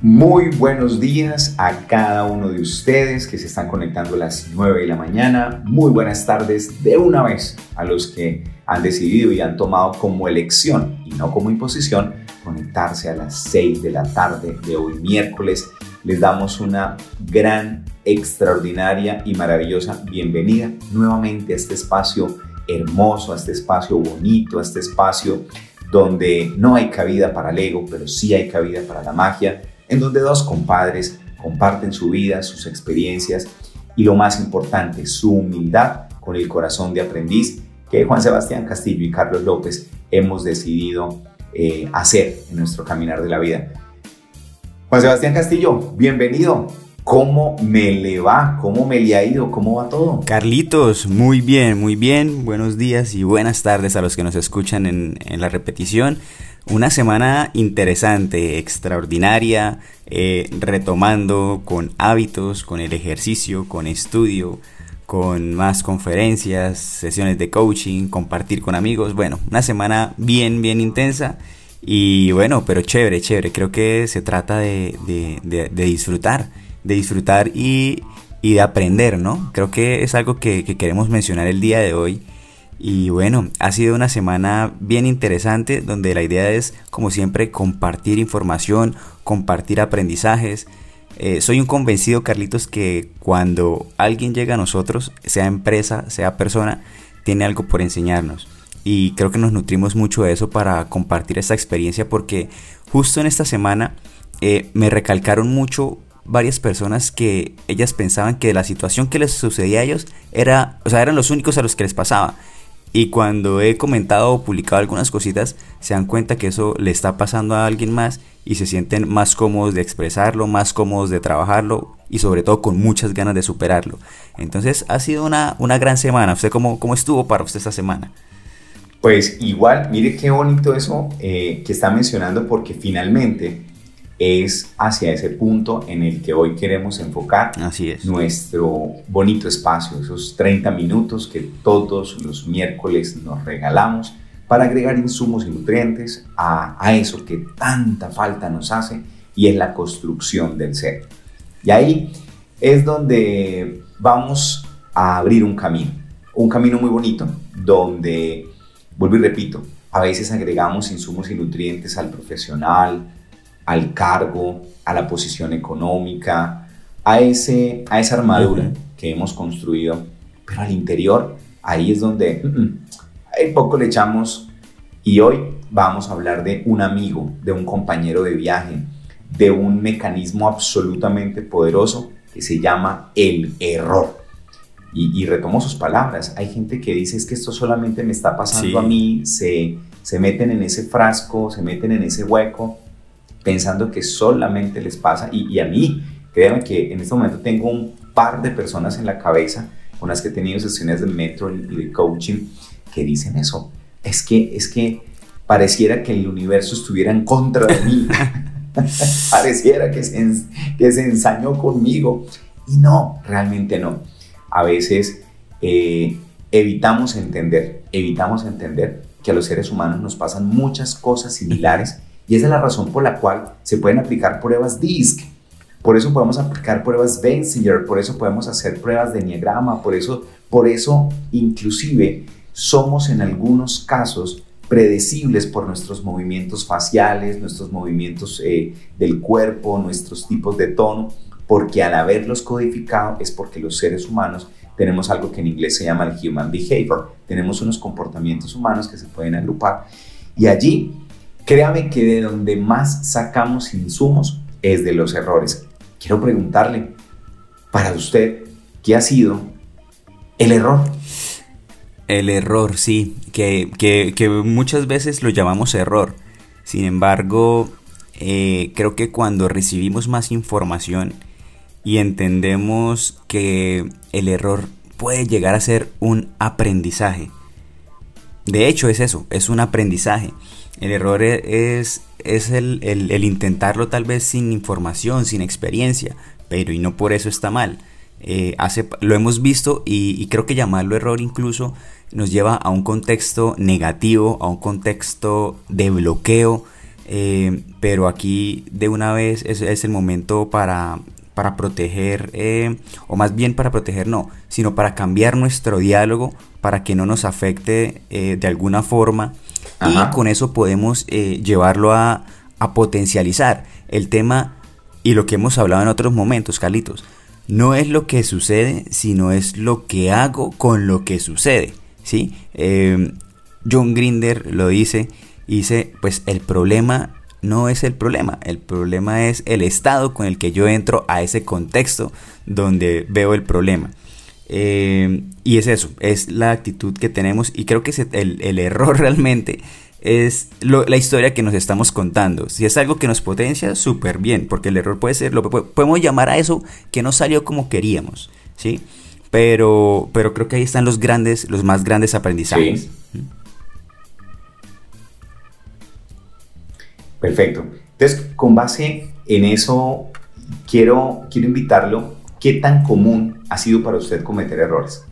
Muy buenos días a cada uno de ustedes que se están conectando a las 9 de la mañana. Muy buenas tardes de una vez a los que han decidido y han tomado como elección y no como imposición conectarse a las 6 de la tarde de hoy miércoles. Les damos una gran, extraordinaria y maravillosa bienvenida nuevamente a este espacio hermoso, a este espacio bonito, a este espacio donde no hay cabida para el ego, pero sí hay cabida para la magia en donde dos compadres comparten su vida, sus experiencias y lo más importante, su humildad con el corazón de aprendiz que Juan Sebastián Castillo y Carlos López hemos decidido eh, hacer en nuestro caminar de la vida. Juan Sebastián Castillo, bienvenido. ¿Cómo me le va? ¿Cómo me le ha ido? ¿Cómo va todo? Carlitos, muy bien, muy bien. Buenos días y buenas tardes a los que nos escuchan en, en la repetición. Una semana interesante, extraordinaria, eh, retomando con hábitos, con el ejercicio, con estudio, con más conferencias, sesiones de coaching, compartir con amigos. Bueno, una semana bien, bien intensa y bueno, pero chévere, chévere. Creo que se trata de, disfrutar, de disfrutar y, de aprender, ¿no? Creo que es algo que queremos mencionar el día de hoy y bueno, ha sido una semana bien interesante donde la idea es, como siempre, compartir información, compartir aprendizajes. Eh, soy un convencido, Carlitos, que cuando alguien llega a nosotros, sea empresa, sea persona, tiene algo por enseñarnos. Y creo que nos nutrimos mucho de eso para compartir esta experiencia porque justo en esta semana eh, me recalcaron mucho varias personas que ellas pensaban que la situación que les sucedía a ellos era, o sea, eran los únicos a los que les pasaba. Y cuando he comentado o publicado algunas cositas, se dan cuenta que eso le está pasando a alguien más y se sienten más cómodos de expresarlo, más cómodos de trabajarlo y sobre todo con muchas ganas de superarlo. Entonces ha sido una, una gran semana. ¿Usted cómo, cómo estuvo para usted esta semana? Pues igual, mire qué bonito eso eh, que está mencionando porque finalmente es hacia ese punto en el que hoy queremos enfocar Así es. nuestro bonito espacio, esos 30 minutos que todos los miércoles nos regalamos para agregar insumos y nutrientes a, a eso que tanta falta nos hace y es la construcción del ser. Y ahí es donde vamos a abrir un camino, un camino muy bonito, donde, vuelvo y repito, a veces agregamos insumos y nutrientes al profesional, al cargo, a la posición económica, a, ese, a esa armadura que hemos construido, pero al interior, ahí es donde mm, mm, poco le echamos. Y hoy vamos a hablar de un amigo, de un compañero de viaje, de un mecanismo absolutamente poderoso que se llama el error. Y, retomo sus palabras, hay gente que dice es que esto solamente me está pasando a mí, se, se meten en ese frasco, se meten en ese hueco pensando que solamente les pasa, y, a mí, créanme que en este momento tengo un par de personas en la cabeza con las que he tenido sesiones de metro y de coaching que dicen eso. Es que, es que pareciera que el universo estuviera en contra de mí. pareciera que se, ensañó conmigo. Y no, realmente no. A veces eh, evitamos entender, evitamos entender que a los seres humanos nos pasan muchas cosas similares y esa es la razón por la cual se pueden aplicar pruebas DISC. Por eso podemos aplicar pruebas Benzinger, por eso podemos hacer pruebas de Enneagrama, por eso, por eso inclusive somos en algunos casos predecibles por nuestros movimientos faciales, nuestros movimientos eh, del cuerpo, nuestros tipos de tono, porque al haberlos codificado es porque los seres humanos tenemos algo que en inglés se llama el human behavior, tenemos unos comportamientos humanos que se pueden agrupar y allí Créame que de donde más sacamos insumos es de los errores. Quiero preguntarle, para usted, ¿qué ha sido el error? El error, sí, que, muchas veces lo llamamos error. Sin embargo, eh, creo que cuando recibimos más información y entendemos que el error puede llegar a ser un aprendizaje. De hecho es eso, es un aprendizaje. El error e-, es, es el, intentarlo tal vez sin información, sin experiencia, pero y no por eso está mal. Eh, hace, lo hemos visto y, creo que llamarlo error incluso nos lleva a un contexto negativo, a un contexto de bloqueo, eh, pero aquí de una vez es, es el momento para, para proteger, eh, o más bien para proteger no, sino para cambiar nuestro diálogo para que no nos afecte de alguna forma y con eso podemos eh, llevarlo a, potencializar el tema y lo que hemos hablado en otros momentos, Carlitos. No es lo que sucede, sino es lo que hago con lo que sucede. ¿sí? Em, John Grinder lo dice, dice, pues el problema no es el problema, el problema es el estado con el que yo entro a ese contexto donde veo el problema. Eh, y es eso, es la actitud que tenemos y creo que el, error realmente es la historia que nos estamos contando. Si es algo que nos potencia, súper bien, porque el error puede ser, lo podemos llamar a eso que no salió como queríamos, ¿sí? Pero, pero creo que ahí están los grandes, los más grandes aprendizajes. Perfecto. Entonces, con base en eso, quiero, quiero invitarlo ¿qué tan común ha sido para usted cometer errores?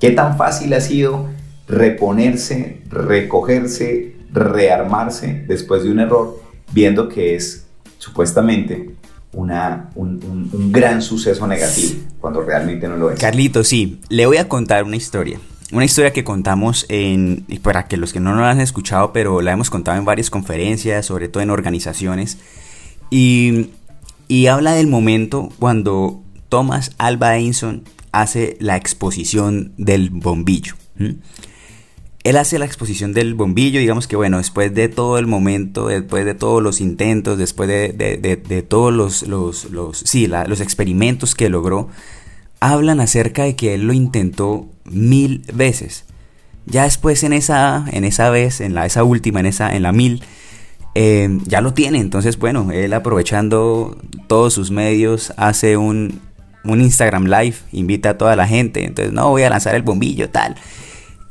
¿Qué tan fácil ha sido reponerse, recogerse, rearmarse después de un error, viendo que es supuestamente una, un, gran suceso negativo, cuando realmente no lo es? Carlito, sí, le voy a contar una historia. Una historia que contamos en, para que los que no nos han escuchado, pero la hemos contado en varias conferencias, sobre todo en organizaciones, y, y habla del momento cuando Thomas Alba Edison hace la exposición del bombillo. Él hace la exposición del bombillo, digamos que bueno, después de todo el momento, después de todos los intentos, después de, todos los, los, los experimentos que logró, hablan acerca de que él lo intentó mil veces. Ya después en esa, en esa vez, en la, esa última, en, esa, en la mil, eh, ya lo tiene. Entonces, bueno, él aprovechando todos sus medios, hace un, un Instagram Live, invita a toda la gente, entonces no voy a lanzar el bombillo, tal.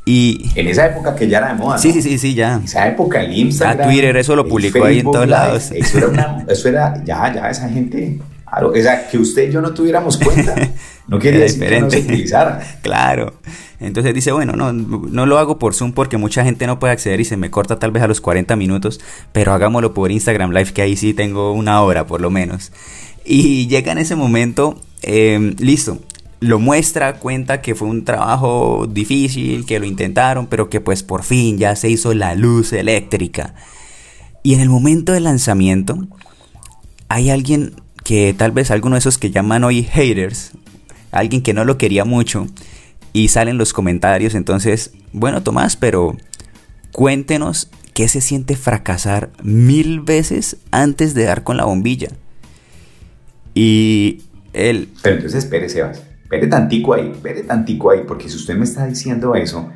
Y en esa época que ya era de moda. Sí, sí, sí, sí, ya. En esa época el Instagram. Ya Twitter eso lo publicó ahí en todos lados. Eso era, una, eso era, ya, ya esa gente. Claro, o sea, que usted y yo no tuviéramos cuenta. No quiere decir que no se utilizara. claro. Entonces dice, bueno, no, no lo hago por Zoom porque mucha gente no puede acceder y se me corta tal vez a los 40 minutos, pero hagámoslo por Instagram Live que ahí sí tengo una hora por lo menos. Y llega en ese momento Em, listo, lo muestra, cuenta que fue un trabajo difícil, que lo intentaron, pero que pues por fin ya se hizo la luz eléctrica. Y en el momento del lanzamiento, hay alguien que tal vez alguno de esos que llaman hoy haters, alguien que no lo quería mucho, y salen los comentarios, entonces, bueno Tomás, pero cuéntenos qué se siente fracasar mil veces antes de dar con la bombilla. Y pero entonces espere, Sebas, espere tantico ahí, espere tantico ahí, porque si usted me está diciendo eso,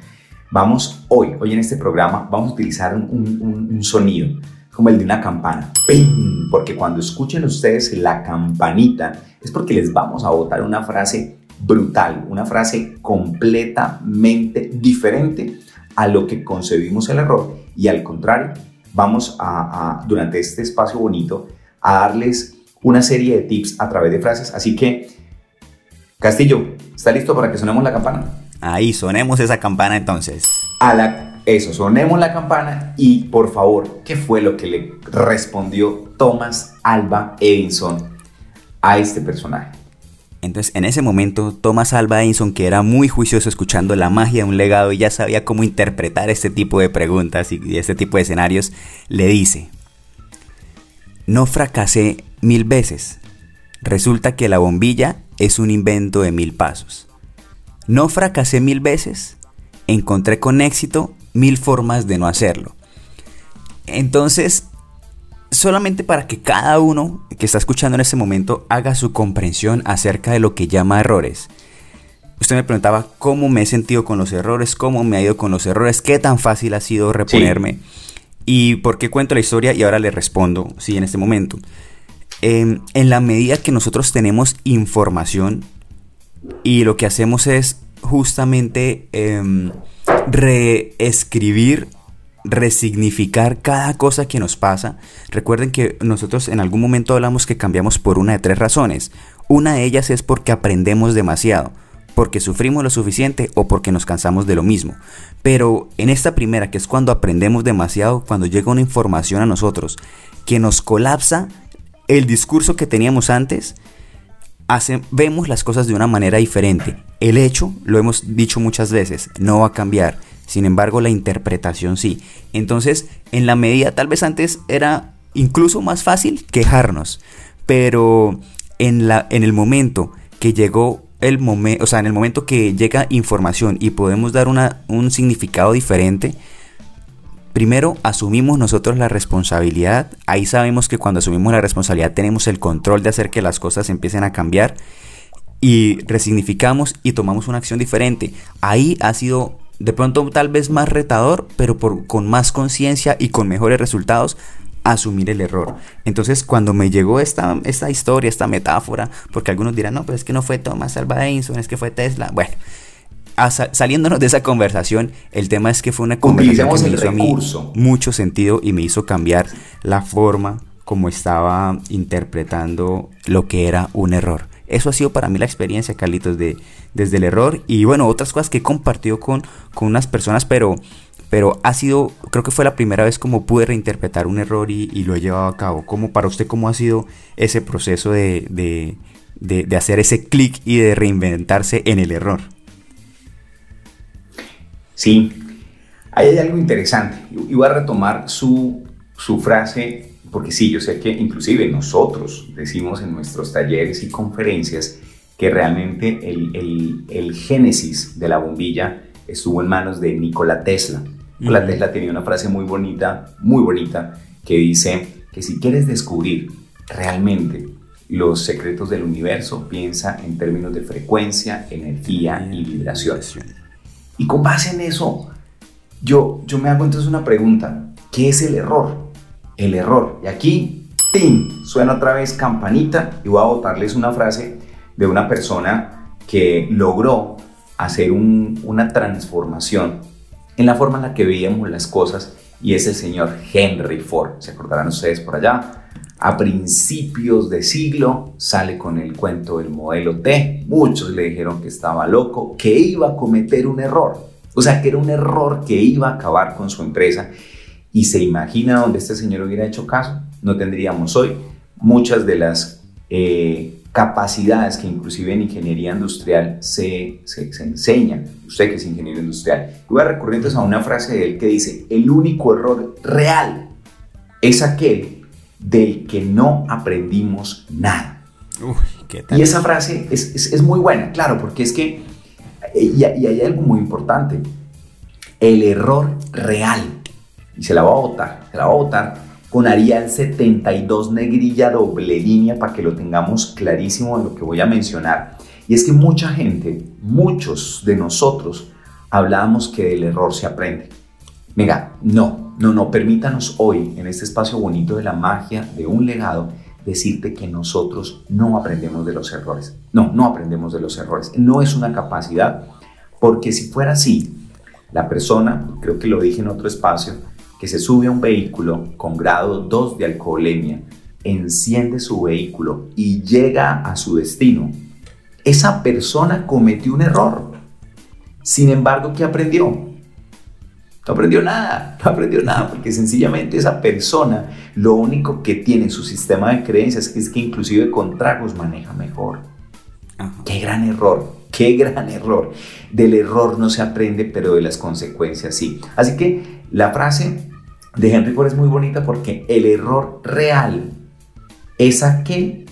vamos hoy, hoy en este programa, vamos a utilizar un, sonido como el de una campana. ¡Ping! Porque cuando escuchen ustedes la campanita, es porque les vamos a botar una frase brutal, una frase completamente diferente a lo que concebimos el error. Y al contrario, vamos a durante este espacio bonito, a darles una serie de tips a través de frases. Así que, Castillo, ¿está listo para que sonemos la campana? Ahí, sonemos esa campana entonces. A la, eso, sonemos la campana y por favor, ¿qué fue lo que le respondió Thomas Alba Edison a este personaje? Entonces, en ese momento, Thomas Alba Edison, que era muy juicioso escuchando la magia de un legado y ya sabía cómo interpretar este tipo de preguntas y este tipo de escenarios, le dice, no fracasé mil veces. Resulta que la bombilla es un invento de mil pasos. No fracasé mil veces, encontré con éxito mil formas de no hacerlo. Entonces, solamente para que cada uno que está escuchando en este momento haga su comprensión acerca de lo que llama errores. Usted me preguntaba cómo me he sentido con los errores, cómo me ha ido con los errores, qué tan fácil ha sido reponerme. ¿Y por qué cuento la historia? Y ahora le respondo, sí, en este momento. Em, en la medida que nosotros tenemos información y lo que hacemos es justamente em, reescribir, resignificar cada cosa que nos pasa. Recuerden que nosotros en algún momento hablamos que cambiamos por una de tres razones. Una de ellas es porque aprendemos demasiado, porque sufrimos lo suficiente o porque nos cansamos de lo mismo. Pero en esta primera, que es cuando aprendemos demasiado, cuando llega una información a nosotros que nos colapsa el discurso que teníamos antes, vemos las cosas de una manera diferente. El hecho, lo hemos dicho muchas veces, no va a cambiar. Sin embargo, la interpretación sí. Entonces, en la medida, tal vez antes era incluso más fácil quejarnos. Pero en, el momento que llegó el momento, o sea, en el momento que llega información y podemos dar un significado diferente, Primero, asumimos nosotros la responsabilidad. Ahí sabemos que cuando asumimos la responsabilidad tenemos el control de hacer que las cosas empiecen a cambiar. Y resignificamos y tomamos una acción diferente. Ahí ha sido de pronto tal vez más retador, pero con más conciencia y con mejores resultados, asumir el error. Entonces, cuando me llegó esta, esta historia, esta metáfora, porque algunos dirán, no, pero es que no fue Thomas Alva Edison, es que fue Tesla. Bueno, saliéndonos de esa conversación, el tema es que fue una conversación que me hizo a mí mucho sentido y me hizo cambiar la forma como estaba interpretando lo que era un error. Eso ha sido para mí la experiencia, Carlitos, de, desde el error y bueno, otras cosas que he compartido con, con unas personas, pero, pero ha sido, creo que fue la primera vez como pude reinterpretar un error y, lo he llevado a cabo. como para usted, cómo ha sido ese proceso de, de, de hacer ese clic y de reinventarse en el error? Sí, ahí hay algo interesante. Y voy a retomar su, su frase, porque sí, yo sé que inclusive nosotros decimos en nuestros talleres y conferencias que realmente el, el, el génesis de la bombilla estuvo en manos de Nikola Tesla. Nikola Tesla tenía una frase muy bonita, muy bonita, que dice que si quieres descubrir realmente los secretos del universo, piensa en términos de frecuencia, energía y vibración. Y con base en eso, yo, yo me hago entonces una pregunta. ¿Qué es el error? El error. Y aquí, ¡tim! Suena otra vez campanita y voy a botarles una frase de una persona que logró hacer una transformación en la forma en la que veíamos las cosas y es el señor Henry Ford. ¿Se acordarán ustedes por allá? A principios de siglo sale con el cuento del modelo T. Muchos le dijeron que estaba loco, que iba a cometer un error. O sea, que era un error que iba a acabar con su empresa. Y se imagina donde este señor hubiera hecho caso. No tendríamos hoy muchas de las eh, capacidades que inclusive en ingeniería industrial se, se, se enseñan. Usted que es ingeniero industrial. Voy a recurrir entonces a una frase de él que dice, el único error real es aquel del que no aprendimos nada. y esa frase es, muy buena, claro, porque es que, eh, y, hay algo muy importante, el error real, y se la va a votar, se la va a votar con Arial 72 negrilla doble línea para que lo tengamos clarísimo en lo que voy a mencionar. Y es que mucha gente, muchos de nosotros, hablábamos que del error se aprende. Venga, no, no, no, permítanos hoy, en este espacio bonito de la magia de un legado, decirte que nosotros no aprendemos de los errores. No, no aprendemos de los errores. No es una capacidad, porque si fuera así, la persona, creo que lo dije en otro espacio, que se sube a un vehículo con grado 2 de alcoholemia, enciende su vehículo y llega a su destino, esa persona cometió un error. Sin embargo, ¿qué aprendió? No aprendió nada, no aprendió nada, porque sencillamente esa persona lo único que tiene en su sistema de creencias es que inclusive con tragos maneja mejor. Qué gran error, qué gran error. Del error no se aprende, pero de las consecuencias sí. Así que la frase de Henry Ford es muy bonita porque el error real es aquel,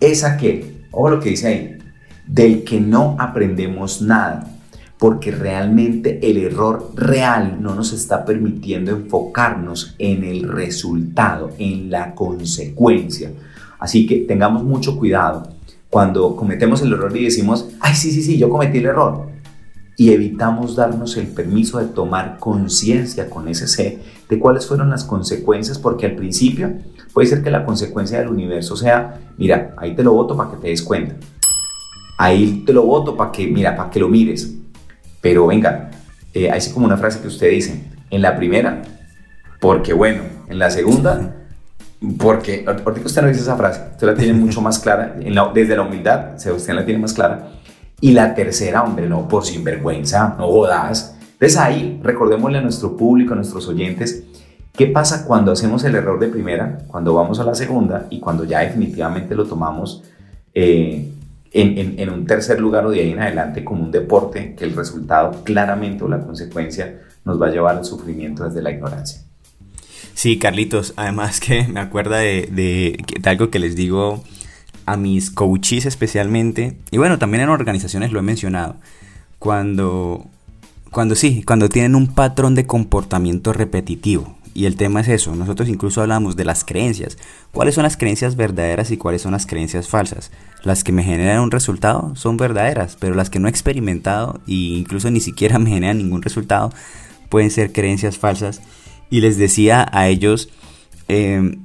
es aquel, o lo que dice ahí, del que no aprendemos nada porque realmente el error real no nos está permitiendo enfocarnos en el resultado, en la consecuencia. Así que tengamos mucho cuidado cuando cometemos el error y decimos, ay, sí, sí, sí, yo cometí el error. y evitamos darnos el permiso de tomar conciencia con ese C de cuáles fueron las consecuencias, porque al principio puede ser que la consecuencia del universo sea, mira, ahí te lo voto para que te des cuenta, ahí te lo voto para que, mira, para que lo mires, pero venga, eh, hay como una frase que usted dice, en la primera, porque bueno, en la segunda, porque, ahorita usted no dice esa frase, usted la tiene mucho más clara, desde la humildad, Sebastián la tiene más clara, y la tercera, hombre, no, por sinvergüenza, no jodas. Entonces ahí, recordémosle a nuestro público, a nuestros oyentes, ¿qué pasa cuando hacemos el error de primera, cuando vamos a la segunda y cuando ya definitivamente lo tomamos eh, en, en, un tercer lugar o de ahí en adelante como un deporte que el resultado claramente o la consecuencia nos va a llevar al sufrimiento desde la ignorancia? Sí, Carlitos, además que me acuerda de, de, de algo que les digo a mis coaches especialmente, y bueno, también en organizaciones lo he mencionado, cuando, cuando sí, cuando tienen un patrón de comportamiento repetitivo. Y el tema es eso, nosotros incluso hablamos de las creencias. ¿Cuáles son las creencias verdaderas y cuáles son las creencias falsas? Las que me generan un resultado son verdaderas, pero las que no he experimentado e incluso ni siquiera me generan ningún resultado pueden ser creencias falsas. Y les decía a ellos, eh,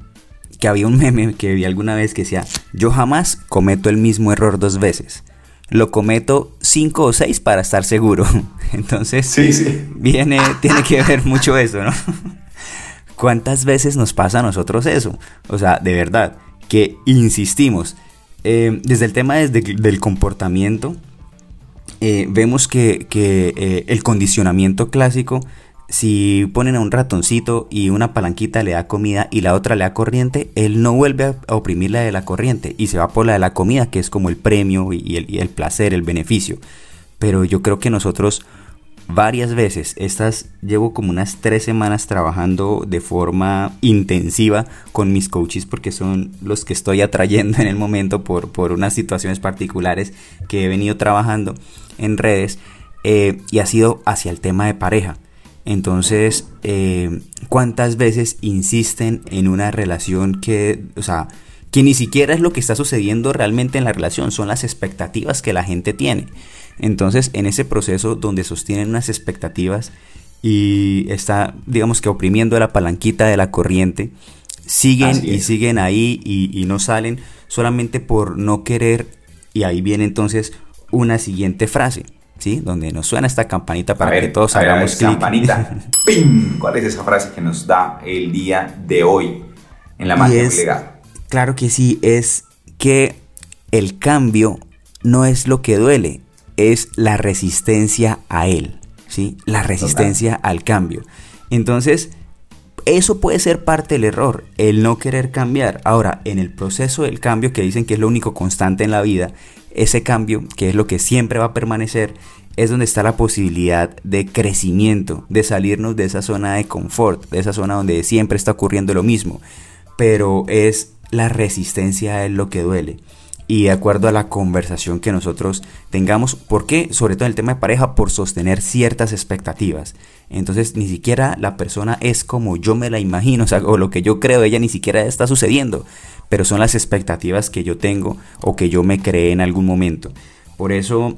que había un meme que vi alguna vez que decía, yo jamás cometo el mismo error dos veces. Lo cometo cinco o seis para estar seguro. Entonces, sí, sí. viene, tiene que ver mucho eso, ¿no? ¿Cuántas veces nos pasa a nosotros eso? O sea, de verdad, que insistimos. Eh, desde el tema desde, del comportamiento, eh, vemos que, eh, el condicionamiento clásico si ponen a un ratoncito y una palanquita le da comida y la otra le da corriente, él no vuelve a oprimir la de la corriente y se va por la de la comida, que es como el premio y el, placer, el beneficio. Pero yo creo que nosotros varias veces, estas llevo como unas tres semanas trabajando de forma intensiva con mis coaches porque son los que estoy atrayendo en el momento por, por unas situaciones particulares que he venido trabajando en redes eh, y ha sido hacia el tema de pareja. Entonces, eh, ¿cuántas veces insisten en una relación que, o sea, que ni siquiera es lo que está sucediendo realmente en la relación, son las expectativas que la gente tiene. Entonces, en ese proceso donde sostienen unas expectativas y está, digamos que oprimiendo la palanquita de la corriente, siguen y siguen ahí y, y no salen solamente por no querer, y ahí viene entonces una siguiente frase donde nos suena esta campanita para que todos hagamos clic. Campanita. ¡Pim! ¿Cuál es esa frase que nos da el día de hoy en la magia legal? Claro que sí, es que el cambio no es lo que duele, es la resistencia a él, ¿sí? La resistencia al cambio. Entonces, eso puede ser parte del error, el no querer cambiar. Ahora, en el proceso del cambio, que dicen que es lo único constante en la vida, ese cambio, que es lo que siempre va a permanecer, es donde está la posibilidad de crecimiento, de salirnos de esa zona de confort, de esa zona donde siempre está ocurriendo lo mismo. Pero es la resistencia es lo que duele. Y de acuerdo a la conversación que nosotros tengamos, ¿por qué? Sobre todo en el tema de pareja, por sostener ciertas expectativas. Entonces ni siquiera la persona es como yo me la imagino, o, sea, o lo que yo creo, ella ni siquiera está sucediendo pero son las expectativas que yo tengo o que yo me creé en algún momento. Por eso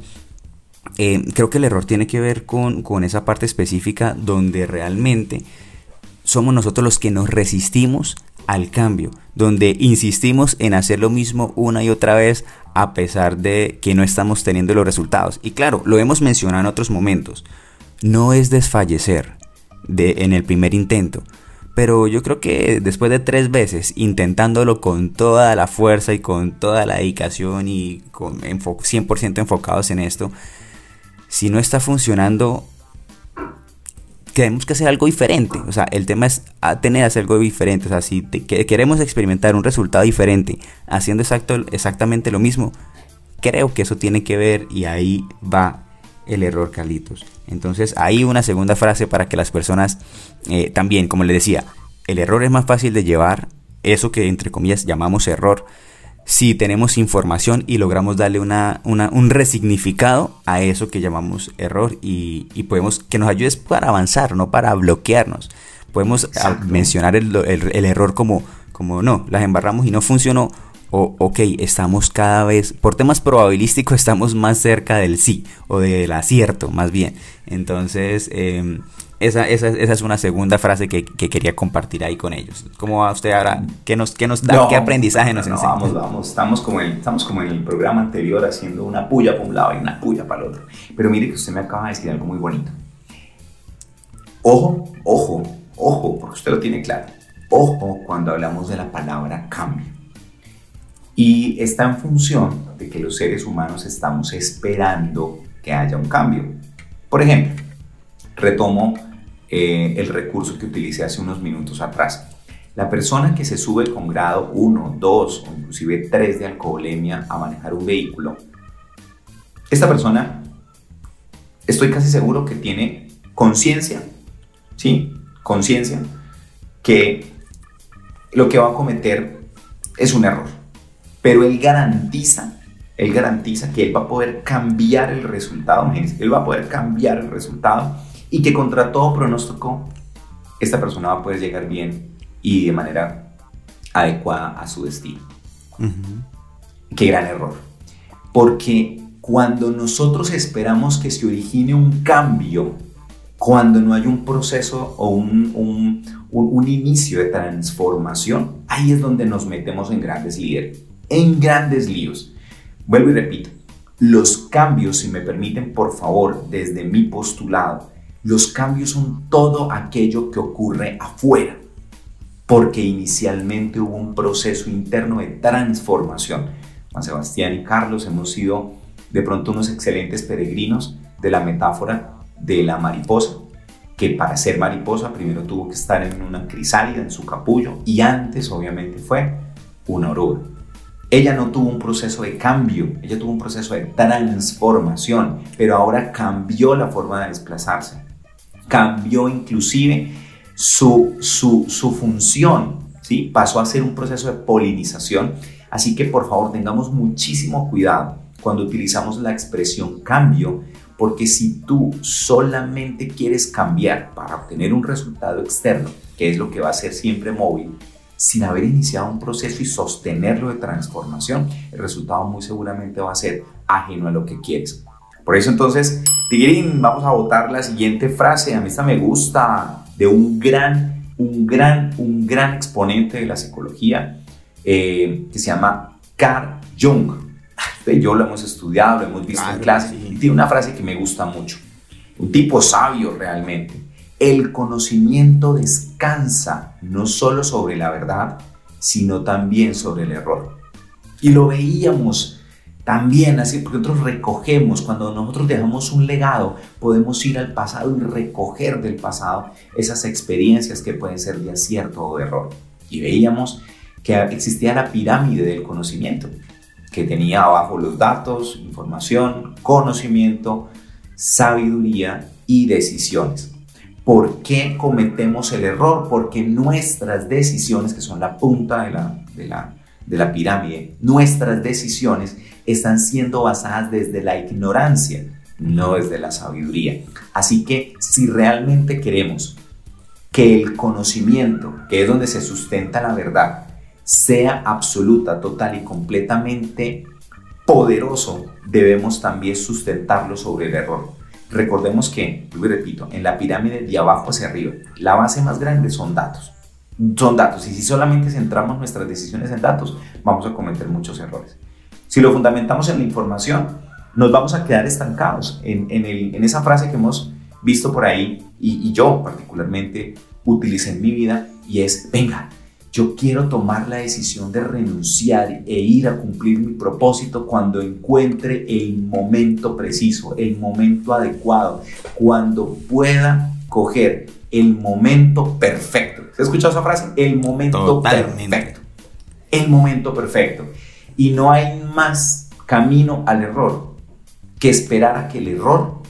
eh, creo que el error tiene que ver con, con esa parte específica donde realmente somos nosotros los que nos resistimos al cambio, donde insistimos en hacer lo mismo una y otra vez a pesar de que no estamos teniendo los resultados. Y claro, lo hemos mencionado en otros momentos, no es desfallecer de, en el primer intento, pero yo creo que después de tres veces intentándolo con toda la fuerza y con toda la dedicación y con 100% enfocados en esto, si no está funcionando, tenemos que hacer algo diferente. O sea, el tema es tener hacer algo diferente. O sea, si queremos experimentar un resultado diferente haciendo exacto, exactamente lo mismo, creo que eso tiene que ver y ahí va el error, Carlitos. Entonces, ahí una segunda frase para que las personas eh, también, como le decía, el error es más fácil de llevar, eso que entre comillas llamamos error, si tenemos información y logramos darle una, un resignificado a eso que llamamos error y, podemos que nos ayude para avanzar, no para bloquearnos. Podemos mencionar el, el, error como, como no, las embarramos y no funcionó o ok, estamos cada vez, por temas probabilísticos, estamos más cerca del sí o del acierto, más bien. Entonces, em, esa, esa, esa, es una segunda frase que, que, quería compartir ahí con ellos. ¿Cómo va usted ahora? ¿Qué nos, qué nos da? ¿Qué aprendizaje nos enseña? Vamos, vamos. Estamos como, en, estamos como en el programa anterior haciendo una puya para un lado y una puya para el otro. Pero mire que usted me acaba de decir algo muy bonito. Ojo, ojo, ojo, porque usted lo tiene claro. Ojo cuando hablamos de la palabra cambio. Y está en función de que los seres humanos estamos esperando que haya un cambio. Por ejemplo, retomo eh, el recurso que utilicé hace unos minutos atrás. La persona que se sube con grado 1, 2 o inclusive 3 de alcoholemia a manejar un vehículo, esta persona estoy casi seguro que tiene conciencia ¿sí? Conciencia, que lo que va a cometer es un error. Pero él garantiza, él garantiza que él va a poder cambiar el resultado, él va a poder cambiar el resultado y que contra todo pronóstico, esta persona va a poder llegar bien y de manera adecuada a su destino. Qué gran error. Porque cuando nosotros esperamos que se origine un cambio cuando no hay un proceso o un, un, un, inicio de transformación, ahí es donde nos metemos en grandes líos. En grandes líos. Vuelvo y repito, los cambios, si me permiten, por favor, desde mi postulado, los cambios son todo aquello que ocurre afuera, porque inicialmente hubo un proceso interno de transformación. Juan Sebastián y Carlos hemos sido de pronto unos excelentes peregrinos de la metáfora de la mariposa, que para ser mariposa primero tuvo que estar en una crisálida, en su capullo, y antes obviamente fue una oruga. Ella no tuvo un proceso de cambio, ella tuvo un proceso de transformación, pero ahora cambió la forma de desplazarse, cambió inclusive su, su, su función, ¿sí? pasó a ser un proceso de polinización, así que por favor tengamos muchísimo cuidado cuando utilizamos la expresión cambio, porque si tú solamente quieres cambiar para obtener un resultado externo, que es lo que va a ser siempre móvil, sin haber iniciado un proceso y sostenerlo de transformación, el resultado muy seguramente va a ser ajeno a lo que quieres. Por eso entonces, Tigrín, vamos a votar la siguiente frase. A mí esta me gusta de un gran, un gran, un gran exponente de la psicología eh, que se llama Carl Jung yo lo hemos estudiado, lo hemos visto en clase, y tiene una frase que me gusta mucho. Un tipo sabio realmente. El conocimiento descansa no solo sobre la verdad, sino también sobre el error. Y lo veíamos también así, porque nosotros recogemos, cuando nosotros dejamos un legado, podemos ir al pasado y recoger del pasado esas experiencias que pueden ser de acierto o de error. Y veíamos que existía la pirámide del conocimiento que tenía abajo los datos, información, conocimiento, sabiduría y decisiones. ¿Por qué cometemos el error? Porque nuestras decisiones, que son la punta de la, de la, de la pirámide, nuestras decisiones están siendo basadas desde la ignorancia, no desde la sabiduría. Así que si realmente queremos que el conocimiento, que es donde se sustenta la verdad, sea absoluta, total y completamente poderoso, debemos también sustentarlo sobre el error. Recordemos que, yo repito, en la pirámide de abajo hacia arriba, la base más grande son datos. Son datos. Y si solamente centramos nuestras decisiones en datos, vamos a cometer muchos errores. Si lo fundamentamos en la información, nos vamos a quedar estancados en, en, esa frase que hemos visto por ahí y, y yo particularmente utilicé en mi vida y es, venga, yo quiero tomar la decisión de renunciar e ir a cumplir mi propósito cuando encuentre el momento preciso, el momento adecuado, cuando pueda coger el momento perfecto. ¿Se ha escuchado esa frase? El momento perfecto. El momento perfecto. Y no hay más camino al error que esperar a que el error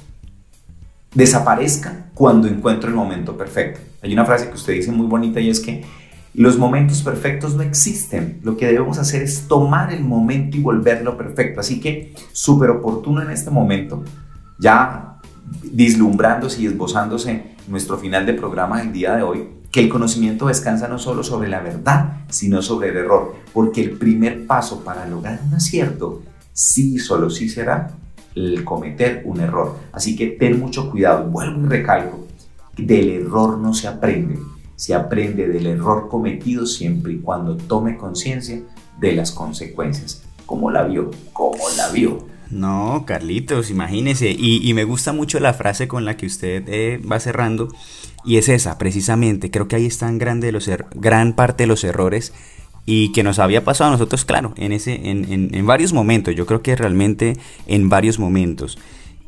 desaparezca cuando encuentro el momento perfecto. Hay una frase que usted dice muy bonita y es que los momentos perfectos no existen. Lo que debemos hacer es tomar el momento y volverlo perfecto. Así que súper oportuno en este momento, ya vislumbrándose y esbozándose nuestro final de programa del día de hoy, que el conocimiento descansa no solo sobre la verdad, sino sobre el error, porque el primer paso para lograr un acierto, sí, solo sí será el cometer un error. Así que ten mucho cuidado, vuelvo y recalco, del error no se aprende, se aprende del error cometido siempre y cuando tome conciencia de las consecuencias. ¿Cómo la vio? ¿Cómo la vio? No, Carlitos, imagínese. Y, me gusta mucho la frase con la que usted eh, va cerrando. Y es esa, precisamente. Creo que ahí están grande los er, gran parte de los errores. Y que nos había pasado a nosotros, claro, en, ese, en, varios momentos. Yo creo que realmente en varios momentos.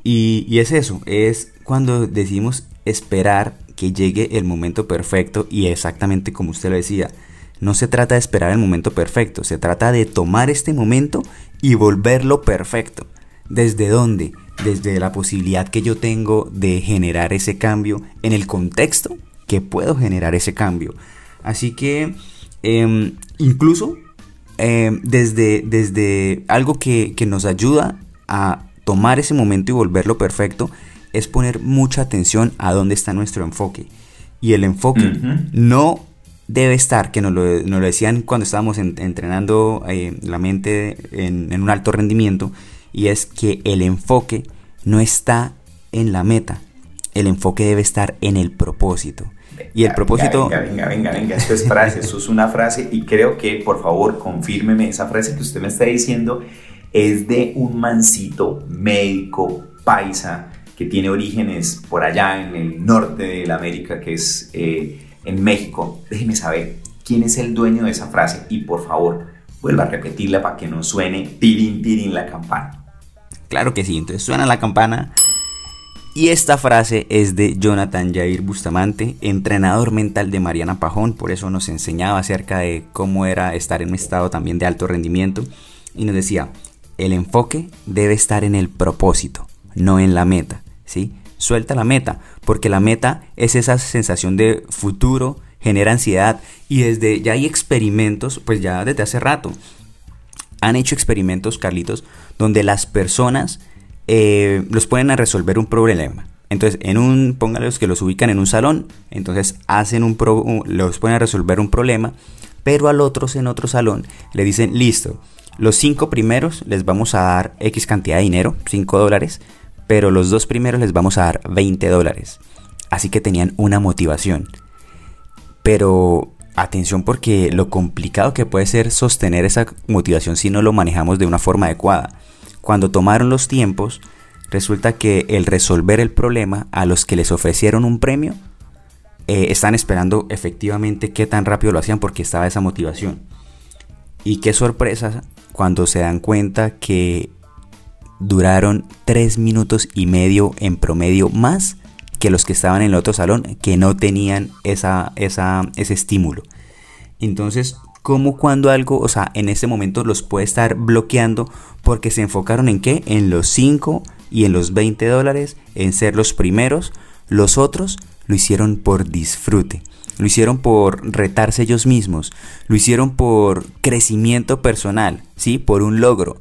Y, y es eso, es cuando decimos esperar que llegue el momento perfecto. Y exactamente como usted lo decía, no se trata de esperar el momento perfecto, se trata de tomar este momento y volverlo perfecto. ¿Desde dónde? Desde la posibilidad que yo tengo de generar ese cambio en el contexto que puedo generar ese cambio. Así que em, incluso em, desde, desde algo que, nos ayuda a tomar ese momento y volverlo perfecto es poner mucha atención a dónde está nuestro enfoque. Y el enfoque no debe estar, que nos lo, decían cuando estábamos entrenando eh, la mente en, un alto rendimiento, y es que el enfoque no está en la meta, el enfoque debe estar en el propósito. y el propósito... Venga, venga, venga, venga, esto es frase, eso es una frase y creo que por favor confírmeme, esa frase que usted me está diciendo es de un mancito médico paisa que tiene orígenes por allá en el norte de la América, que es... Eh, en México, déjeme saber quién es el dueño de esa frase y por favor vuelva a repetirla para que no suene tirin tirin la campana. Claro que sí, entonces suena la campana. Y esta frase es de Jonathan Jair Bustamante, entrenador mental de Mariana Pajón, por eso nos enseñaba acerca de cómo era estar en un estado también de alto rendimiento. Y nos decía, el enfoque debe estar en el propósito, no en la meta. ¿sí? Suelta la meta, porque la meta es esa sensación de futuro, genera ansiedad y desde ya hay experimentos, pues ya desde hace rato, han hecho experimentos, Carlitos, donde las personas eh, los pueden a resolver un problema. Entonces, en un, póngalos que los ubican en un salón, entonces hacen un los pueden a resolver un problema, pero al otros en otro salón le dicen, listo, los cinco primeros les vamos a dar X cantidad de dinero, 5 dólares, pero los dos primeros les vamos a dar 20 dólares. Así que tenían una motivación. Pero atención porque lo complicado que puede ser sostener esa motivación si no lo manejamos de una forma adecuada. Cuando tomaron los tiempos, resulta que el resolver el problema a los que les ofrecieron un premio, eh, están esperando efectivamente qué tan rápido lo hacían porque estaba esa motivación. Y qué sorpresa cuando se dan cuenta que duraron 3 minutos y medio en promedio más que los que estaban en el otro salón que no tenían esa, esa, ese estímulo. Entonces, ¿cómo cuando algo, o sea, en ese momento los puede estar bloqueando porque se enfocaron en qué? En los 5 y en los 20 dólares, en ser los primeros. Los otros lo hicieron por disfrute. Lo hicieron por retarse ellos mismos, lo hicieron por crecimiento personal, ¿sí? Por un logro.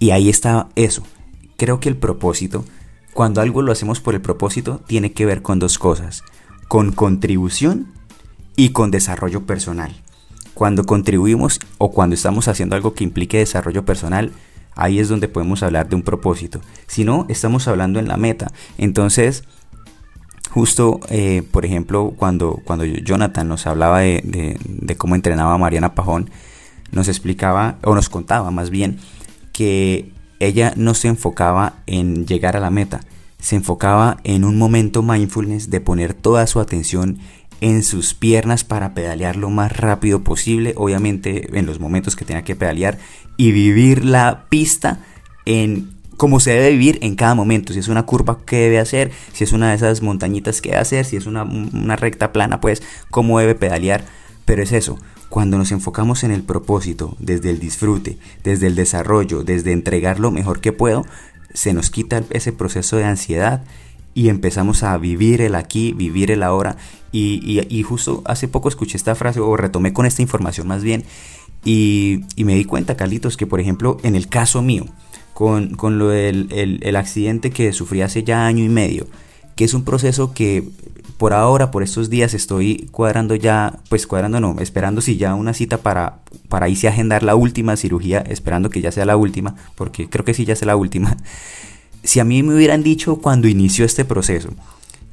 Y ahí está eso. Creo que el propósito, cuando algo lo hacemos por el propósito, tiene que ver con dos cosas. Con contribución y con desarrollo personal. Cuando contribuimos o cuando estamos haciendo algo que implique desarrollo personal, ahí es donde podemos hablar de un propósito. Si no, estamos hablando en la meta. Entonces, justo, eh, por ejemplo, cuando, cuando Jonathan nos hablaba de, de cómo entrenaba a Mariana Pajón, nos explicaba, o nos contaba más bien, que ella no se enfocaba en llegar a la meta, se enfocaba en un momento mindfulness de poner toda su atención en sus piernas para pedalear lo más rápido posible, obviamente en los momentos que tenía que pedalear y vivir la pista en como se debe vivir en cada momento, si es una curva que debe hacer, si es una de esas montañitas que debe hacer, si es una, una recta plana, pues cómo debe pedalear, pero es eso, cuando nos enfocamos en el propósito, desde el disfrute, desde el desarrollo, desde entregar lo mejor que puedo, se nos quita ese proceso de ansiedad y empezamos a vivir el aquí, vivir el ahora. Y, justo hace poco escuché esta frase, o retomé con esta información más bien, y, me di cuenta, Carlitos, que por ejemplo, en el caso mío, con, lo del el, accidente que sufrí hace ya año y medio, que es un proceso que por ahora, por estos días, estoy cuadrando ya, pues cuadrando no, esperando si ya una cita para, para irse a agendar la última cirugía, esperando que ya sea la última, porque creo que sí ya sea la última. Si a mí me hubieran dicho cuando inició este proceso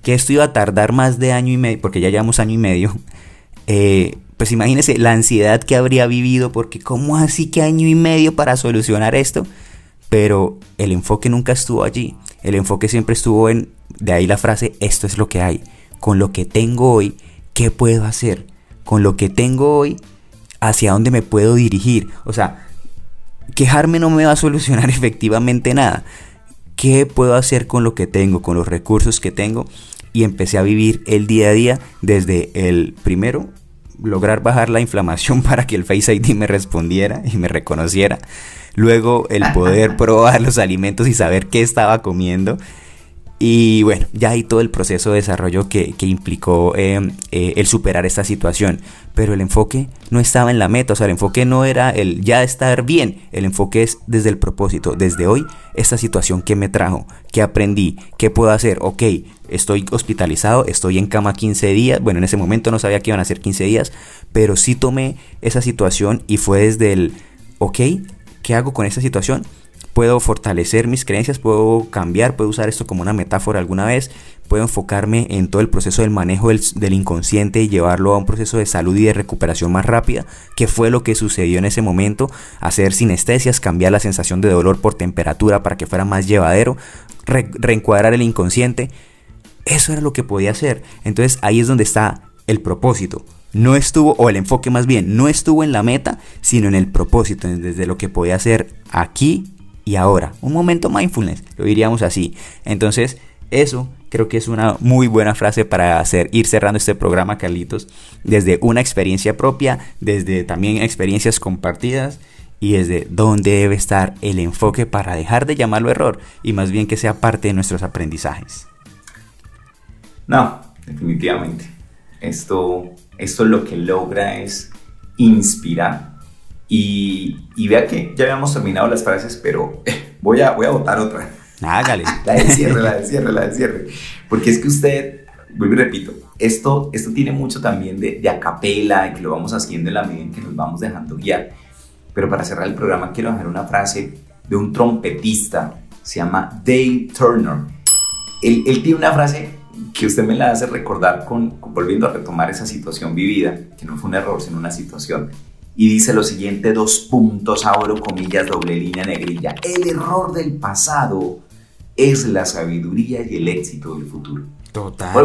que esto iba a tardar más de año y medio, porque ya llevamos año y medio, eh, pues imagínense la ansiedad que habría vivido, porque ¿cómo así que año y medio para solucionar esto? Pero el enfoque nunca estuvo allí, el enfoque siempre estuvo en, de ahí la frase, esto es lo que hay, con lo que tengo hoy, ¿qué puedo hacer? Con lo que tengo hoy, ¿hacia dónde me puedo dirigir? O sea, quejarme no me va a solucionar efectivamente nada. ¿Qué puedo hacer con lo que tengo, con los recursos que tengo? Y empecé a vivir el día a día desde el primero, lograr bajar la inflamación para que el Face ID me respondiera y me reconociera. Luego el poder probar los alimentos y saber qué estaba comiendo. Y bueno, ya hay todo el proceso de desarrollo que, implicó em, eh, el superar esta situación. Pero el enfoque no estaba en la meta, o sea, el enfoque no era el ya estar bien, el enfoque es desde el propósito, desde hoy, esta situación que me trajo, que aprendí, qué puedo hacer, ok, estoy hospitalizado, estoy en cama 15 días, bueno, en ese momento no sabía que iban a ser 15 días, pero sí tomé esa situación y fue desde el, ok, ¿qué hago con esta situación? Puedo fortalecer mis creencias, puedo cambiar, puedo usar esto como una metáfora alguna vez, puedo enfocarme en todo el proceso del manejo del, inconsciente y llevarlo a un proceso de salud y de recuperación más rápida, que fue lo que sucedió en ese momento, hacer sinestesias, cambiar la sensación de dolor por temperatura para que fuera más llevadero, reencuadrar el inconsciente, eso era lo que podía hacer. Entonces ahí es donde está el propósito. No estuvo, o el enfoque más bien, no estuvo en la meta, sino en el propósito, desde lo que podía hacer aquí y ahora. Un momento mindfulness, lo diríamos así. Entonces, eso creo que es una muy buena frase para hacer, ir cerrando este programa, Carlitos, desde una experiencia propia, desde también experiencias compartidas y desde dónde debe estar el enfoque para dejar de llamarlo error y más bien que sea parte de nuestros aprendizajes. No, definitivamente. Esto, esto lo que logra es inspirar y, vea que ya habíamos terminado las frases, pero eh, voy, a, voy a votar otra. Hágale. la del cierre, la del cierre, la del cierre. Porque es que usted, vuelvo y repito, esto, esto tiene mucho también de, de acapela, y que lo vamos haciendo en la medida en que nos vamos dejando guiar. Pero para cerrar el programa quiero dejar una frase de un trompetista, se llama Dave Turner. Él, él tiene una frase que usted me la hace recordar con, volviendo a retomar esa situación vivida, que no fue un error, sino una situación y dice lo siguiente, dos puntos, abro comillas, doble línea negrilla. El error del pasado es la sabiduría y el éxito del futuro. Total.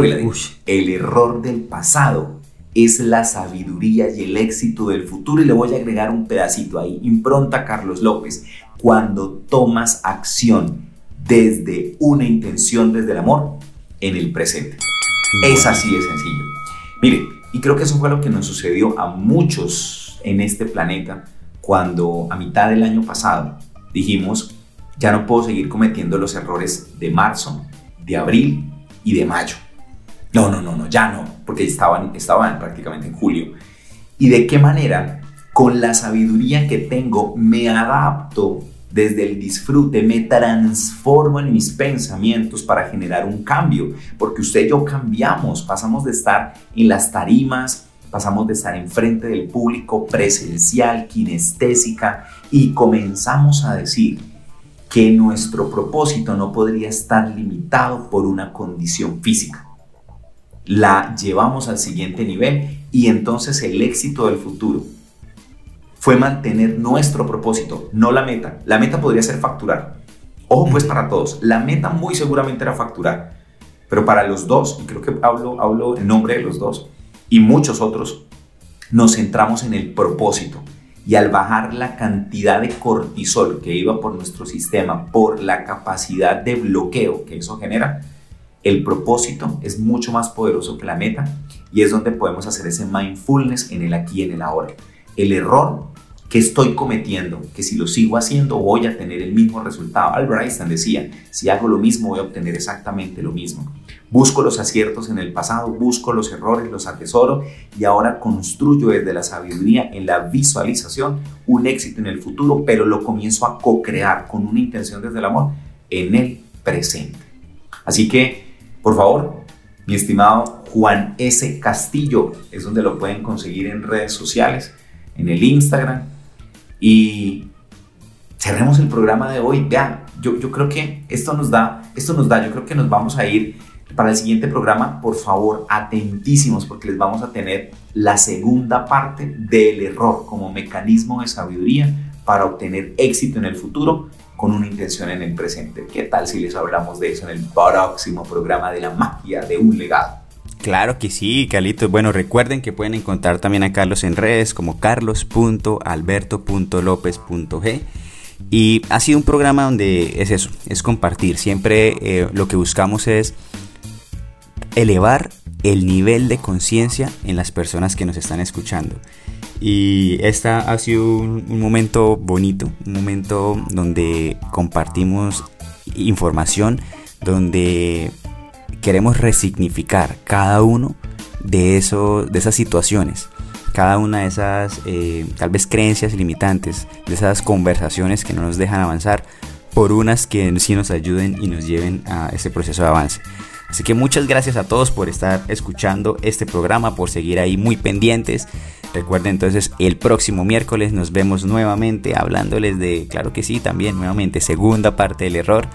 El error del pasado es la sabiduría y el éxito del futuro. Y le voy a agregar un pedacito ahí. Impronta Carlos López. Cuando tomas acción desde una intención, desde el amor, en el presente. Es así de sencillo. Mire, y creo que eso fue lo que nos sucedió a muchos en este planeta cuando a mitad del año pasado dijimos, ya no puedo seguir cometiendo los errores de marzo, de abril y de mayo. No, no, no, no, ya no, porque estaban, estaban prácticamente en julio. ¿Y de qué manera? Con la sabiduría que tengo, me adapto desde el disfrute, me transformo en mis pensamientos para generar un cambio, porque usted y yo cambiamos, pasamos de estar en las tarimas, pasamos de estar enfrente del público presencial, kinestésica, y comenzamos a decir que nuestro propósito no podría estar limitado por una condición física. La llevamos al siguiente nivel y entonces el éxito del futuro fue mantener nuestro propósito, no la meta. La meta podría ser facturar. Ojo pues para todos, la meta muy seguramente era facturar, pero para los dos, y creo que hablo, hablo en nombre de los dos, y muchos otros, nos centramos en el propósito. Y al bajar la cantidad de cortisol que iba por nuestro sistema, por la capacidad de bloqueo que eso genera, el propósito es mucho más poderoso que la meta y es donde podemos hacer ese mindfulness en el aquí y en el ahora. El error que estoy cometiendo, que si lo sigo haciendo voy a tener el mismo resultado. Albert Einstein decía, si hago lo mismo voy a obtener exactamente lo mismo. Busco los aciertos en el pasado, busco los errores, los atesoro y ahora construyo desde la sabiduría en la visualización un éxito en el futuro, pero lo comienzo a co-crear con una intención desde el amor en el presente. Así que Por favor, mi estimado Juan S. Castillo, es donde lo pueden conseguir en redes sociales, en el Instagram. Y cerremos el programa de hoy. Vean, yo, yo creo que esto nos da, esto nos da, yo creo que nos vamos a ir para el siguiente programa, por favor, atentísimos porque les vamos a tener la segunda parte del error como mecanismo de sabiduría para obtener éxito en el futuro con una intención en el presente. ¿Qué tal si les hablamos de eso en el próximo programa de la magia de un legado? Claro que sí, Carlitos. Bueno, recuerden que pueden encontrar también a Carlos en redes como carlos.alberto.lopez.g. Y ha sido un programa donde es eso, es compartir. Siempre eh, lo que buscamos es elevar el nivel de conciencia en las personas que nos están escuchando. Y esta ha sido un, momento bonito, un momento donde compartimos información, donde queremos resignificar cada uno de, de esas situaciones, cada una de esas eh, tal vez creencias limitantes, de esas conversaciones que no nos dejan avanzar, por unas que sí nos ayuden y nos lleven a ese proceso de avance. Así que muchas gracias a todos por estar escuchando este programa, por seguir ahí muy pendientes. Recuerden entonces, el próximo miércoles nos vemos nuevamente hablándoles de, claro que sí, también nuevamente, segunda parte del error.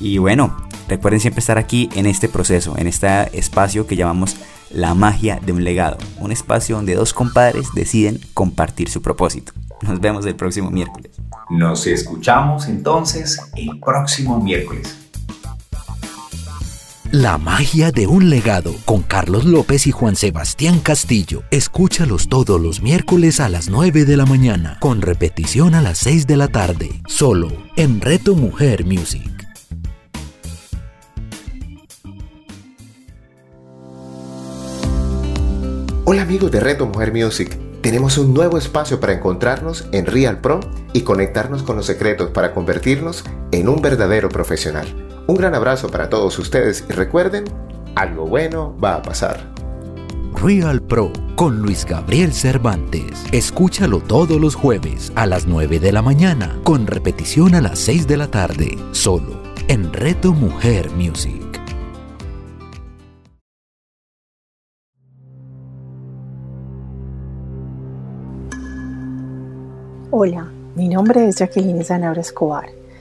Y bueno, recuerden siempre estar aquí en este proceso, en este espacio que llamamos la magia de un legado. Un espacio donde dos compadres deciden compartir su propósito. Nos vemos el próximo miércoles. Nos escuchamos entonces el próximo miércoles. La magia de un legado con Carlos López y Juan Sebastián Castillo. Escúchalos todos los miércoles a las 9 de la mañana, con repetición a las 6 de la tarde, solo en Reto Mujer Music. Hola amigos de Reto Mujer Music. Tenemos un nuevo espacio para encontrarnos en Real Pro y conectarnos con los secretos para convertirnos en un verdadero profesional. Un gran abrazo para todos ustedes y recuerden, algo bueno va a pasar. Real Pro con Luis Gabriel Cervantes. Escúchalo todos los jueves a las 9 de la mañana, con repetición a las 6 de la tarde, solo en Reto Mujer Music. Hola, mi nombre es Jacqueline Zanabra Escobar